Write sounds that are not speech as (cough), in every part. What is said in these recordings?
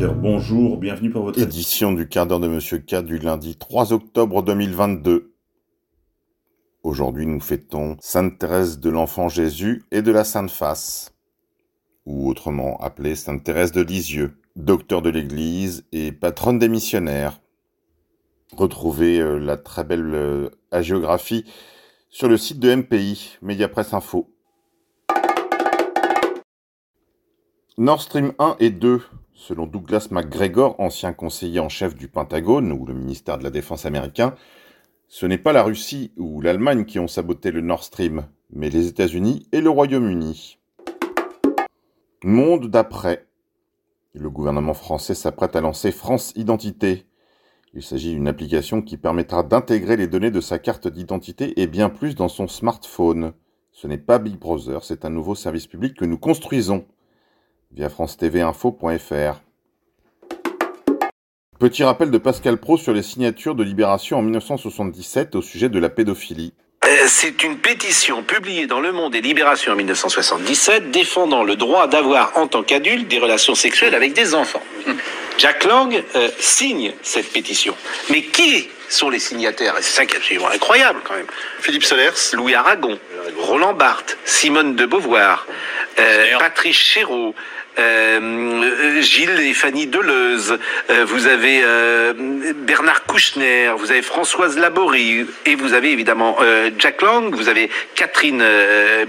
Bonjour, bienvenue pour votre édition du quart d'heure de Monsieur K du lundi 3 octobre 2022. Aujourd'hui, nous fêtons Sainte Thérèse de l'Enfant Jésus et de la Sainte Face, ou autrement appelée Sainte Thérèse de Lisieux, docteur de l'Église et patronne des missionnaires. Retrouvez euh, la très belle euh, agiographie sur le site de MPI, Mediapresse Info. Nord Stream 1 et 2 Selon Douglas McGregor, ancien conseiller en chef du Pentagone ou le ministère de la Défense américain, ce n'est pas la Russie ou l'Allemagne qui ont saboté le Nord Stream, mais les États-Unis et le Royaume-Uni. Monde d'après. Le gouvernement français s'apprête à lancer France Identité. Il s'agit d'une application qui permettra d'intégrer les données de sa carte d'identité et bien plus dans son smartphone. Ce n'est pas Big Brother, c'est un nouveau service public que nous construisons via france-tv-info.fr. Petit rappel de Pascal Pro sur les signatures de Libération en 1977 au sujet de la pédophilie. Euh, c'est une pétition publiée dans Le Monde et Libération en 1977 défendant le droit d'avoir en tant qu'adulte des relations sexuelles avec des enfants. Jack Lang euh, signe cette pétition. Mais qui sont les signataires? Et c'est ça qui est absolument incroyable quand même. Philippe Solers, Louis Aragon, Roland Barthes, Simone de Beauvoir, euh, Patrice Chéreau, euh, Gilles et Fanny Deleuze, euh, vous avez euh, Bernard Kouchner, vous avez Françoise Laborie, et vous avez évidemment Jack Lang, vous avez Catherine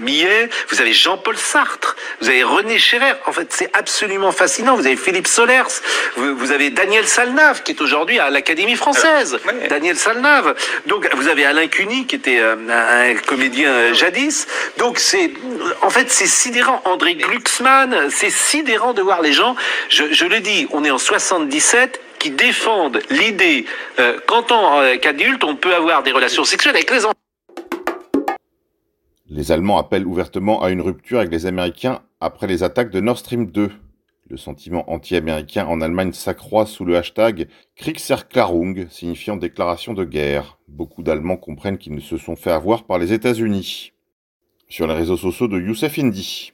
Millet, vous avez Jean-Paul Sartre, vous avez René Scherer. En fait, c'est absolument fascinant. Vous avez Philippe Solers, vous, avez Daniel Salnave, qui est aujourd'hui à l'Académie française. Daniel Salnave. Donc, vous avez Alain Cuny, qui était un comédien jadis. Donc, c'est, en fait, c'est sidérant. André Glucksmann, c'est sidérant de voir les gens, je, le dis, on est en 77, qui défendent l'idée euh, qu'en tant euh, qu'adulte, on peut avoir des relations sexuelles avec les enfants. Les Allemands appellent ouvertement à une rupture avec les Américains après les attaques de Nord Stream 2. Le sentiment anti-américain en Allemagne s'accroît sous le hashtag Kriegserklärung, signifiant déclaration de guerre. Beaucoup d'Allemands comprennent qu'ils ne se sont fait avoir par les États-Unis. Sur les réseaux sociaux de Youssef Indy.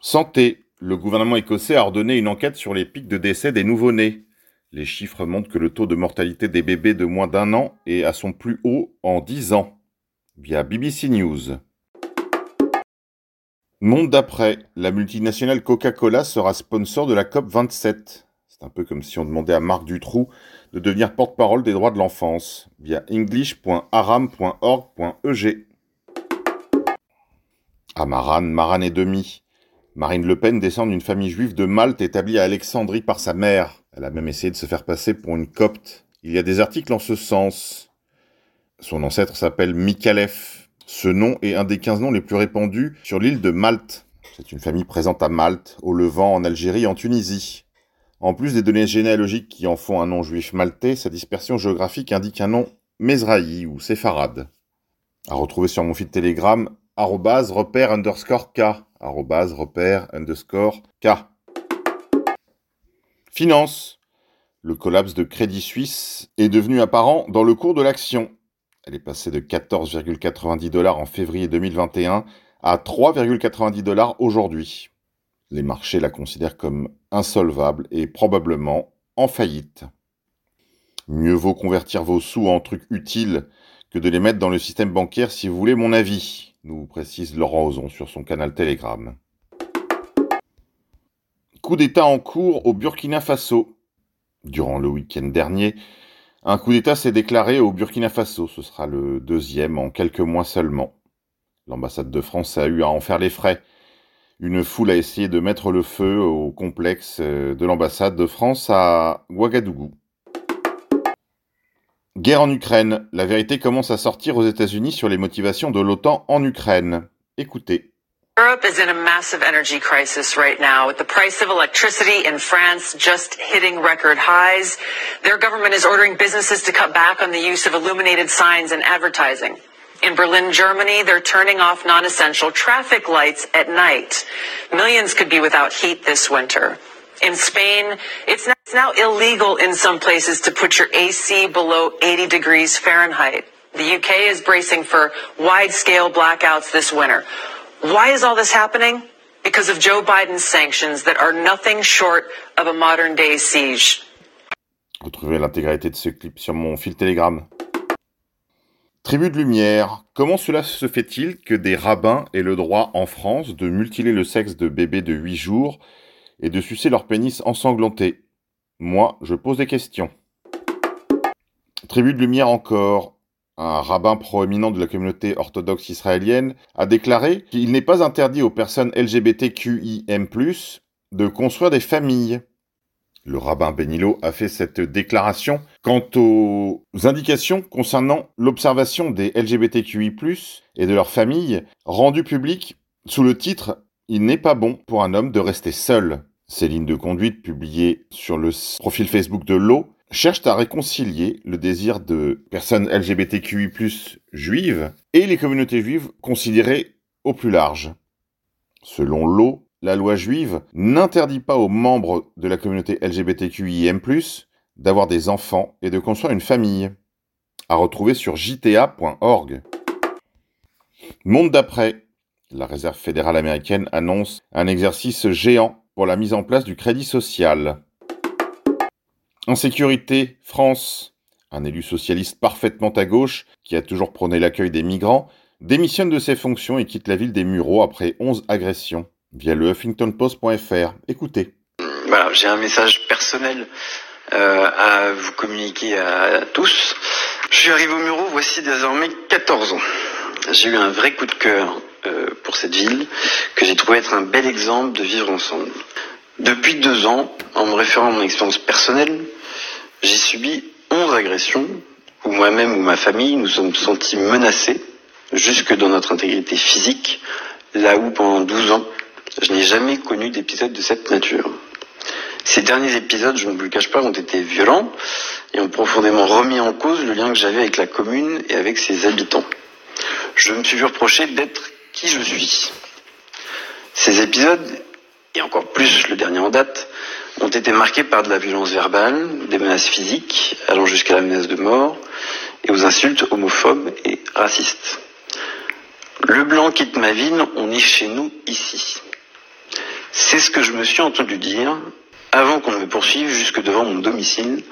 Santé. Le gouvernement écossais a ordonné une enquête sur les pics de décès des nouveau-nés. Les chiffres montrent que le taux de mortalité des bébés de moins d'un an est à son plus haut en 10 ans. Via BBC News. Monde d'après, la multinationale Coca-Cola sera sponsor de la COP27. C'est un peu comme si on demandait à Marc Dutroux de devenir porte-parole des droits de l'enfance via english.aram.org.eg. Amaran, Maran et demi. Marine Le Pen descend d'une famille juive de Malte établie à Alexandrie par sa mère. Elle a même essayé de se faire passer pour une copte. Il y a des articles en ce sens. Son ancêtre s'appelle Mikhalef. Ce nom est un des 15 noms les plus répandus sur l'île de Malte. C'est une famille présente à Malte, au Levant, en Algérie en Tunisie. En plus des données généalogiques qui en font un nom juif maltais, sa dispersion géographique indique un nom Mezrahi ou séfarade. À retrouver sur mon fil Telegram, repère underscore K repère underscore K. Finance. Le collapse de Crédit Suisse est devenu apparent dans le cours de l'action. Elle est passée de 14,90 dollars en février 2021 à 3,90 dollars aujourd'hui. Les marchés la considèrent comme insolvable et probablement en faillite. Mieux vaut convertir vos sous en trucs utiles que de les mettre dans le système bancaire si vous voulez mon avis nous précise Laurent Ozon sur son canal Telegram. Coup d'État en cours au Burkina Faso. Durant le week-end dernier, un coup d'État s'est déclaré au Burkina Faso. Ce sera le deuxième en quelques mois seulement. L'ambassade de France a eu à en faire les frais. Une foule a essayé de mettre le feu au complexe de l'ambassade de France à Ouagadougou. Guerre en Ukraine. La vérité commence à sortir aux États-Unis sur les motivations de l'OTAN en Ukraine. Écoutez. Europe is in a massive energy crisis right now, with the price of electricity in France just hitting record highs. Their government is ordering businesses to cut back on the use of illuminated signs and advertising. In Berlin, Germany, they're turning off non-essential traffic lights at night. Millions could be without heat this winter. In Spain, it's now, it's now illegal in some places to put your AC below 80 degrees Fahrenheit. The UK is bracing for wide scale blackouts this winter. Why is all this happening? because of Joe Biden's sanctions that are nothing short of a modern day siege. Vous trouverez l'intégralité de ce clip sur mon fil Telegram. Tribu de lumière, comment cela se fait-il que des rabbins aient le droit en France de mutiler le sexe de bébés de 8 jours et de sucer leur pénis ensanglanté? Moi, je pose des questions. Tribu de lumière encore, un rabbin proéminent de la communauté orthodoxe israélienne a déclaré qu'il n'est pas interdit aux personnes LGBTQIM+, de construire des familles. Le rabbin Benilo a fait cette déclaration quant aux indications concernant l'observation des LGBTQI+, et de leurs familles, rendues publiques sous le titre Il n'est pas bon pour un homme de rester seul. Ces lignes de conduite publiées sur le profil Facebook de l'eau cherchent à réconcilier le désir de personnes LGBTQI+, juives, et les communautés juives considérées au plus large. Selon l'eau, la loi juive n'interdit pas aux membres de la communauté LGBTQIM+, d'avoir des enfants et de construire une famille. À retrouver sur jta.org. Monde d'après. La Réserve fédérale américaine annonce un exercice géant pour la mise en place du crédit social. Insécurité, France. Un élu socialiste parfaitement à gauche, qui a toujours prôné l'accueil des migrants, démissionne de ses fonctions et quitte la ville des Mureaux après 11 agressions via le huffingtonpost.fr. Écoutez. Voilà, j'ai un message personnel euh, à vous communiquer à tous. Je suis arrivé au Muro voici désormais 14 ans. J'ai eu un vrai coup de cœur euh, pour cette ville que j'ai trouvé être un bel exemple de vivre ensemble. Depuis deux ans, en me référant à mon expérience personnelle, j'ai subi 11 agressions où moi-même ou ma famille nous sommes sentis menacés jusque dans notre intégrité physique, là où pendant 12 ans, je n'ai jamais connu d'épisode de cette nature. Ces derniers épisodes, je ne vous le cache pas, ont été violents et ont profondément remis en cause le lien que j'avais avec la commune et avec ses habitants. Je me suis vu reprocher d'être qui je suis. Ces épisodes, et encore plus le dernier en date, ont été marqués par de la violence verbale, des menaces physiques, allant jusqu'à la menace de mort, et aux insultes homophobes et racistes. Le blanc quitte ma ville, on est chez nous ici. C'est ce que je me suis entendu dire avant qu'on me poursuive jusque devant mon domicile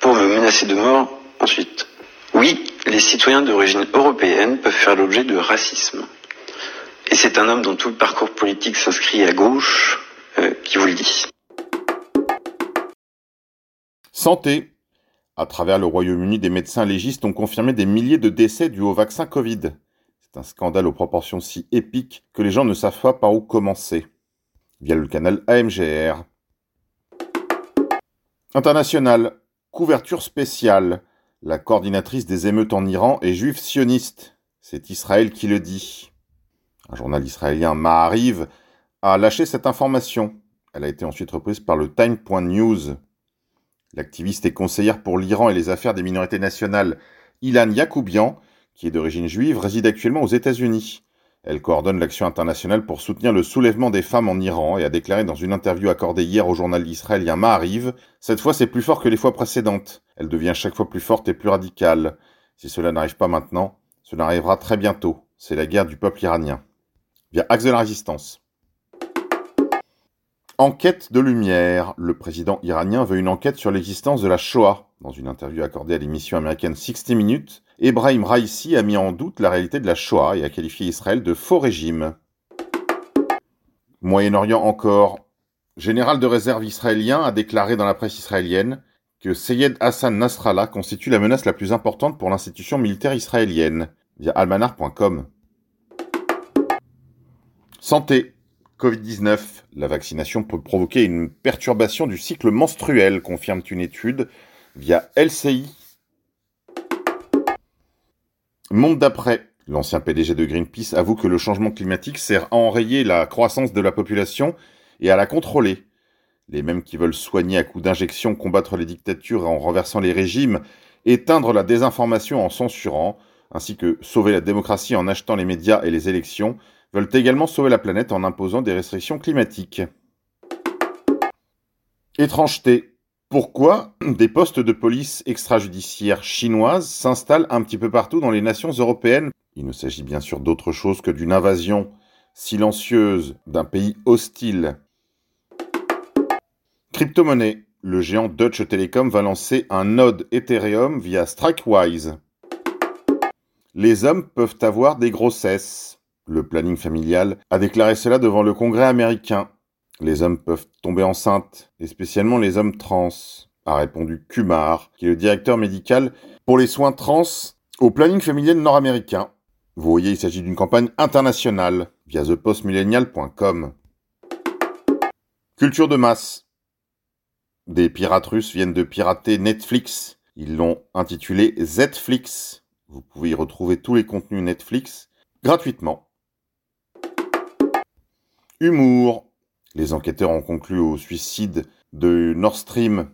pour me menacer de mort ensuite. Oui, les citoyens d'origine européenne peuvent faire l'objet de racisme. Et c'est un homme dont tout le parcours politique s'inscrit à gauche euh, qui vous le dit. Santé. À travers le Royaume-Uni, des médecins légistes ont confirmé des milliers de décès dus au vaccin Covid. C'est un scandale aux proportions si épiques que les gens ne savent pas par où commencer. Via le canal AMGR. International. Couverture spéciale. La coordinatrice des émeutes en Iran est juive sioniste. C'est Israël qui le dit. Un journal israélien Ma'ariv a lâché cette information. Elle a été ensuite reprise par le Time.news. L'activiste et conseillère pour l'Iran et les affaires des minorités nationales, Ilan Yakoubian, qui est d'origine juive, réside actuellement aux États-Unis. Elle coordonne l'action internationale pour soutenir le soulèvement des femmes en Iran et a déclaré dans une interview accordée hier au journal israélien Ma'ariv Cette fois, c'est plus fort que les fois précédentes. Elle devient chaque fois plus forte et plus radicale. Si cela n'arrive pas maintenant, cela arrivera très bientôt. C'est la guerre du peuple iranien. Via Axe de la Résistance. Enquête de lumière. Le président iranien veut une enquête sur l'existence de la Shoah. Dans une interview accordée à l'émission américaine 60 Minutes, Ebrahim Raisi a mis en doute la réalité de la Shoah et a qualifié Israël de faux régime. Moyen-Orient encore. Général de réserve israélien a déclaré dans la presse israélienne que Seyed Hassan Nasrallah constitue la menace la plus importante pour l'institution militaire israélienne, via almanar.com. Santé. Covid-19. La vaccination peut provoquer une perturbation du cycle menstruel, confirme une étude via LCI. Monde d'après. L'ancien PDG de Greenpeace avoue que le changement climatique sert à enrayer la croissance de la population et à la contrôler. Les mêmes qui veulent soigner à coups d'injections, combattre les dictatures en renversant les régimes, éteindre la désinformation en censurant, ainsi que sauver la démocratie en achetant les médias et les élections, veulent également sauver la planète en imposant des restrictions climatiques. Étrangeté. Pourquoi des postes de police extrajudiciaires chinoises s'installent un petit peu partout dans les nations européennes Il ne s'agit bien sûr d'autre chose que d'une invasion silencieuse d'un pays hostile. Crypto-monnaie. Le géant Deutsche Telekom va lancer un node Ethereum via Strikewise. Les hommes peuvent avoir des grossesses. Le planning familial a déclaré cela devant le Congrès américain. Les hommes peuvent tomber enceintes, et spécialement les hommes trans, a répondu Kumar, qui est le directeur médical pour les soins trans au planning familial nord-américain. Vous voyez, il s'agit d'une campagne internationale via thepostmillennial.com. Culture de masse. Des pirates russes viennent de pirater Netflix. Ils l'ont intitulé Zflix. Vous pouvez y retrouver tous les contenus Netflix gratuitement. Humour. Les enquêteurs ont conclu au suicide de Nord Stream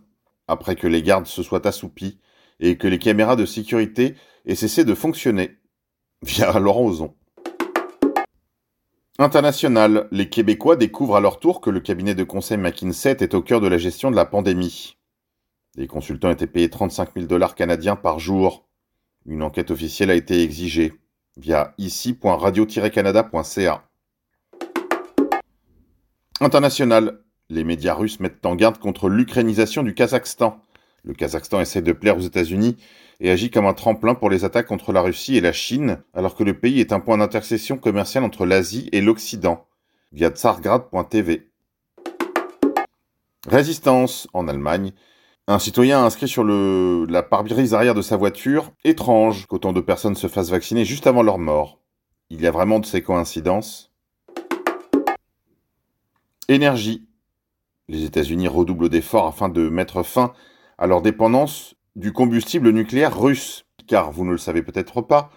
après que les gardes se soient assoupis et que les caméras de sécurité aient cessé de fonctionner. (laughs) Via Laurent Ozon. International, les Québécois découvrent à leur tour que le cabinet de conseil McKinsey est au cœur de la gestion de la pandémie. Les consultants étaient payés 35 000 dollars canadiens par jour. Une enquête officielle a été exigée via ici.radio-canada.ca. International, les médias russes mettent en garde contre l'ukrainisation du Kazakhstan. Le Kazakhstan essaie de plaire aux États-Unis et agit comme un tremplin pour les attaques contre la Russie et la Chine, alors que le pays est un point d'intersection commerciale entre l'Asie et l'Occident, via tsargrad.tv. Résistance en Allemagne. Un citoyen a inscrit sur la pare-brise arrière de sa voiture Étrange qu'autant de personnes se fassent vacciner juste avant leur mort. Il y a vraiment de ces coïncidences? Énergie. Les États-Unis redoublent d'efforts afin de mettre fin à leur dépendance du combustible nucléaire russe. Car vous ne le savez peut-être pas,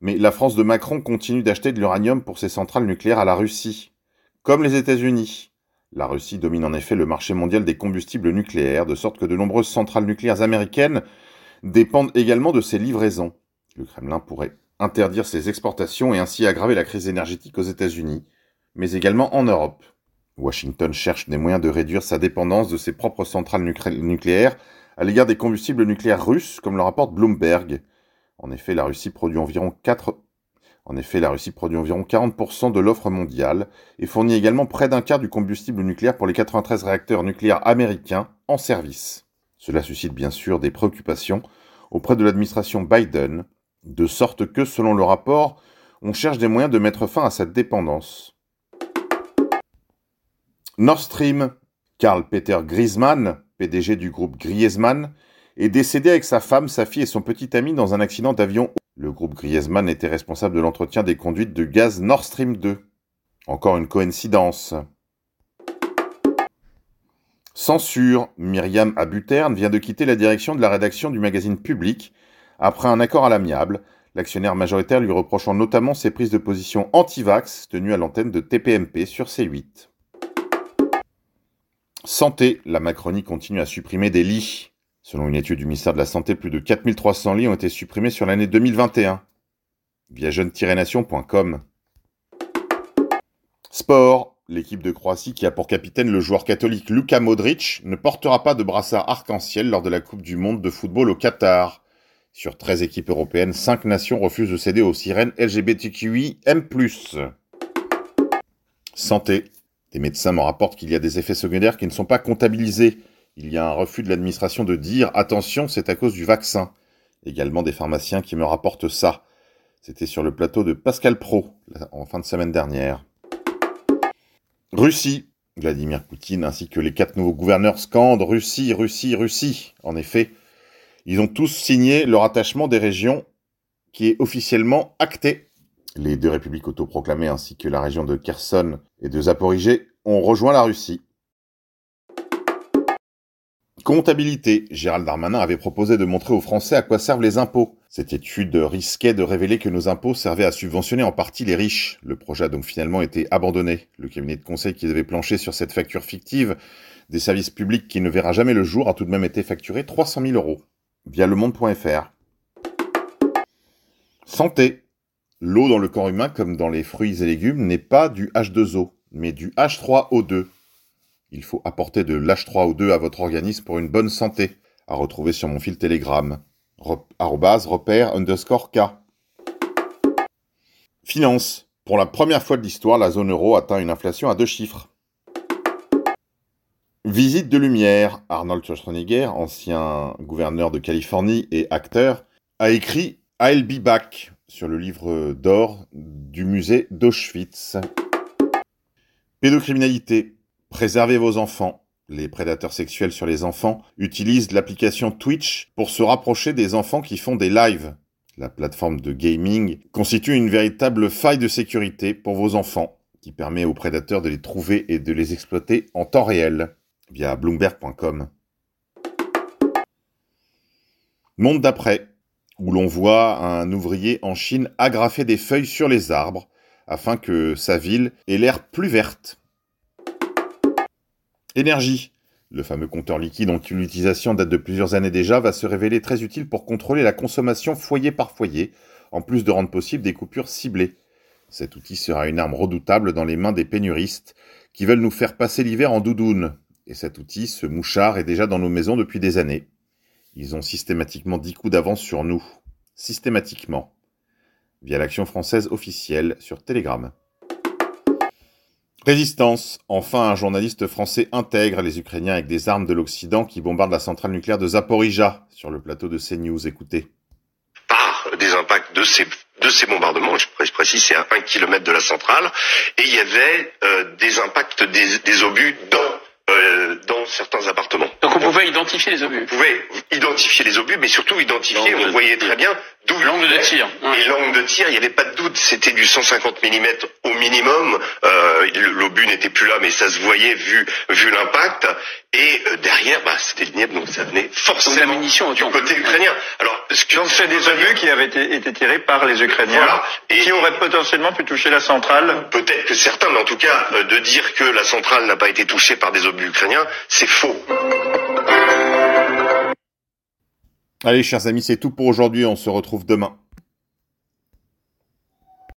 mais la France de Macron continue d'acheter de l'uranium pour ses centrales nucléaires à la Russie. Comme les États-Unis. La Russie domine en effet le marché mondial des combustibles nucléaires, de sorte que de nombreuses centrales nucléaires américaines dépendent également de ces livraisons. Le Kremlin pourrait interdire ces exportations et ainsi aggraver la crise énergétique aux États-Unis, mais également en Europe. Washington cherche des moyens de réduire sa dépendance de ses propres centrales nucléaires à l'égard des combustibles nucléaires russes, comme le rapporte Bloomberg. En effet, la Russie produit environ 4... En effet, la Russie produit environ 40% de l'offre mondiale et fournit également près d'un quart du combustible nucléaire pour les 93 réacteurs nucléaires américains en service. Cela suscite bien sûr des préoccupations auprès de l'administration Biden, de sorte que, selon le rapport, on cherche des moyens de mettre fin à cette dépendance. Nord Stream, Karl Peter Griezmann, PDG du groupe Griezmann, est décédé avec sa femme, sa fille et son petit ami dans un accident d'avion. Le groupe Griezmann était responsable de l'entretien des conduites de gaz Nord Stream 2. Encore une coïncidence. Censure. Myriam Abuterne vient de quitter la direction de la rédaction du magazine Public après un accord à l'amiable, l'actionnaire majoritaire lui reprochant notamment ses prises de position anti-vax tenues à l'antenne de TPMP sur C8. Santé, la Macronie continue à supprimer des lits. Selon une étude du ministère de la Santé, plus de 4300 lits ont été supprimés sur l'année 2021. Via jeune-nation.com. Sport. L'équipe de Croatie qui a pour capitaine le joueur catholique Luka Modric ne portera pas de brassard arc-en-ciel lors de la Coupe du Monde de football au Qatar. Sur 13 équipes européennes, 5 nations refusent de céder aux sirènes LGBTQI M+. Santé. Des médecins me rapportent qu'il y a des effets secondaires qui ne sont pas comptabilisés. Il y a un refus de l'administration de dire attention, c'est à cause du vaccin. Également des pharmaciens qui me rapportent ça. C'était sur le plateau de Pascal Pro en fin de semaine dernière. Russie. Vladimir Poutine ainsi que les quatre nouveaux gouverneurs scandent Russie, Russie, Russie. En effet, ils ont tous signé leur attachement des régions qui est officiellement acté les deux républiques autoproclamées ainsi que la région de Kherson et de Zaporizhé ont rejoint la Russie. Comptabilité. Gérald Darmanin avait proposé de montrer aux Français à quoi servent les impôts. Cette étude risquait de révéler que nos impôts servaient à subventionner en partie les riches. Le projet a donc finalement été abandonné. Le cabinet de conseil qui devait plancher sur cette facture fictive des services publics qui ne verra jamais le jour a tout de même été facturé 300 000 euros via le monde.fr. Santé. L'eau dans le corps humain, comme dans les fruits et légumes, n'est pas du H2O, mais du H3O2. Il faut apporter de l'H3O2 à votre organisme pour une bonne santé. À retrouver sur mon fil Telegram. repère underscore K. Finance. Pour la première fois de l'histoire, la zone euro atteint une inflation à deux chiffres. Visite de lumière. Arnold Schwarzenegger, ancien gouverneur de Californie et acteur, a écrit I'll be back sur le livre d'or du musée d'Auschwitz. Pédocriminalité. Préservez vos enfants. Les prédateurs sexuels sur les enfants utilisent l'application Twitch pour se rapprocher des enfants qui font des lives. La plateforme de gaming constitue une véritable faille de sécurité pour vos enfants qui permet aux prédateurs de les trouver et de les exploiter en temps réel via bloomberg.com. Monde d'après, où l'on voit un ouvrier en Chine agrafer des feuilles sur les arbres afin que sa ville ait l'air plus verte. Énergie. Le fameux compteur liquide dont l'utilisation date de plusieurs années déjà va se révéler très utile pour contrôler la consommation foyer par foyer, en plus de rendre possible des coupures ciblées. Cet outil sera une arme redoutable dans les mains des pénuristes qui veulent nous faire passer l'hiver en doudoune, et cet outil, ce mouchard, est déjà dans nos maisons depuis des années. Ils ont systématiquement dix coups d'avance sur nous. Systématiquement. Via l'action française officielle sur Telegram. Résistance. Enfin, un journaliste français intègre les Ukrainiens avec des armes de l'Occident qui bombardent la centrale nucléaire de Zaporizhia sur le plateau de CNews. Écoutez. Par des impacts de ces de ces bombardements, je précise, c'est à un kilomètre de la centrale, et il y avait euh, des impacts des, obus euh, dans certains appartements. Donc on pouvait identifier les obus. On pouvait identifier les obus, mais surtout identifier, on voyait très bien d'où l'angle de tir. Et l'angle de tir, il n'y avait pas de doute, c'était du 150 mm au minimum. Euh, L'obus n'était plus là, mais ça se voyait vu vu l'impact. Et euh, derrière, bah, c'était le Dniepr, donc ça venait forcément la munition du côté ukrainien. Alors, ce que c'est des obus qui avaient été, été, tirés par les Ukrainiens, voilà. et qui auraient potentiellement pu toucher la centrale. Peut-être que certains, mais en tout cas, euh, de dire que la centrale n'a pas été touchée par des obus ukrainiens, c'est faux. Allez, chers amis, c'est tout pour aujourd'hui. On se retrouve demain.